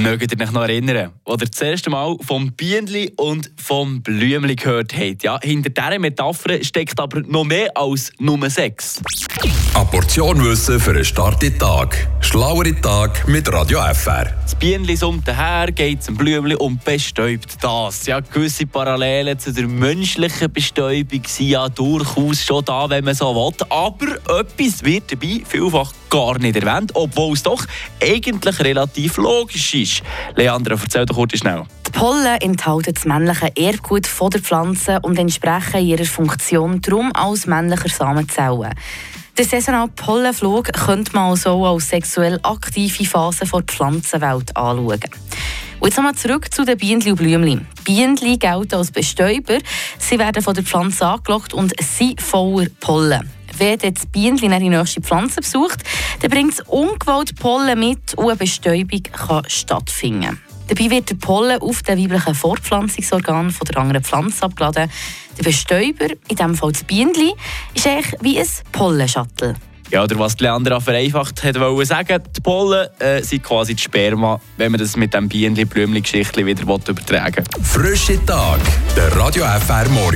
Mögt ihr euch noch erinnern, als ihr das erste Mal vom Bienenli und vom Blümli gehört habt? Ja, hinter dieser Metapher steckt aber noch mehr als Nummer 6. Eine Portion Wissen für einen starken Tag. Schlauere Tag mit Radio FR. Das Bienenli summt daher, geht zum Blümli und bestäubt das. Ja, gewisse Parallelen zu der menschlichen Bestäubung sind ja durchaus schon da, wenn man so will. Aber etwas wird dabei vielfach gar nicht erwähnt, obwohl es doch eigentlich relativ logisch ist. Leandra, erzähl doch kurz schnell. Die Pollen enthalten das männliche Erbgut von der Pflanze und entsprechen ihrer Funktion darum als männlicher Samenzellen. Den saisonalen Pollenflug könnte man also als sexuell aktive Phase der Pflanzenwelt anschauen. Und jetzt nochmal zurück zu den Bienen und Blümchen. Bienen gelten als Bestäuber. Sie werden von der Pflanze angelockt und sind voller Pollen. Wenn das Bienchen die nächste Pflanze besucht, dann bringt es ungewollt Pollen mit und eine Bestäubung kann stattfinden. Dabei wird der Pollen auf den weiblichen Fortpflanzungsorgan von der anderen Pflanze abgeladen. Der Bestäuber, in diesem Fall das Bienchen, ist eigentlich wie ein Pollenschattel. Ja, oder was Leandra vereinfacht hat wollen sagen, die Pollen äh, sind quasi die Sperma, wenn man das mit dem Bienenli-Blümli-Geschichtli wieder übertragen will. Frische Tag, der Radio FR Morgen.